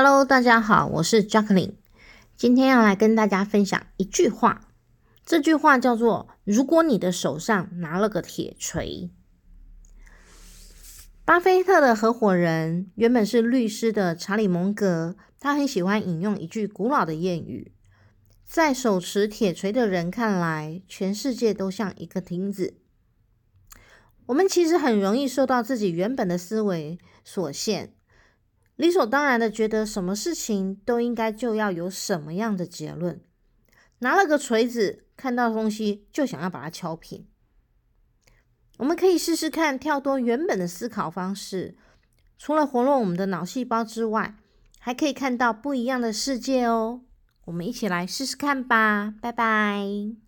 Hello，大家好，我是 Jacqueline，今天要来跟大家分享一句话。这句话叫做：“如果你的手上拿了个铁锤。”巴菲特的合伙人原本是律师的查理·蒙格，他很喜欢引用一句古老的谚语：“在手持铁锤的人看来，全世界都像一个钉子。”我们其实很容易受到自己原本的思维所限。理所当然的觉得什么事情都应该就要有什么样的结论，拿了个锤子，看到东西就想要把它敲平。我们可以试试看跳脱原本的思考方式，除了活络我们的脑细胞之外，还可以看到不一样的世界哦。我们一起来试试看吧，拜拜。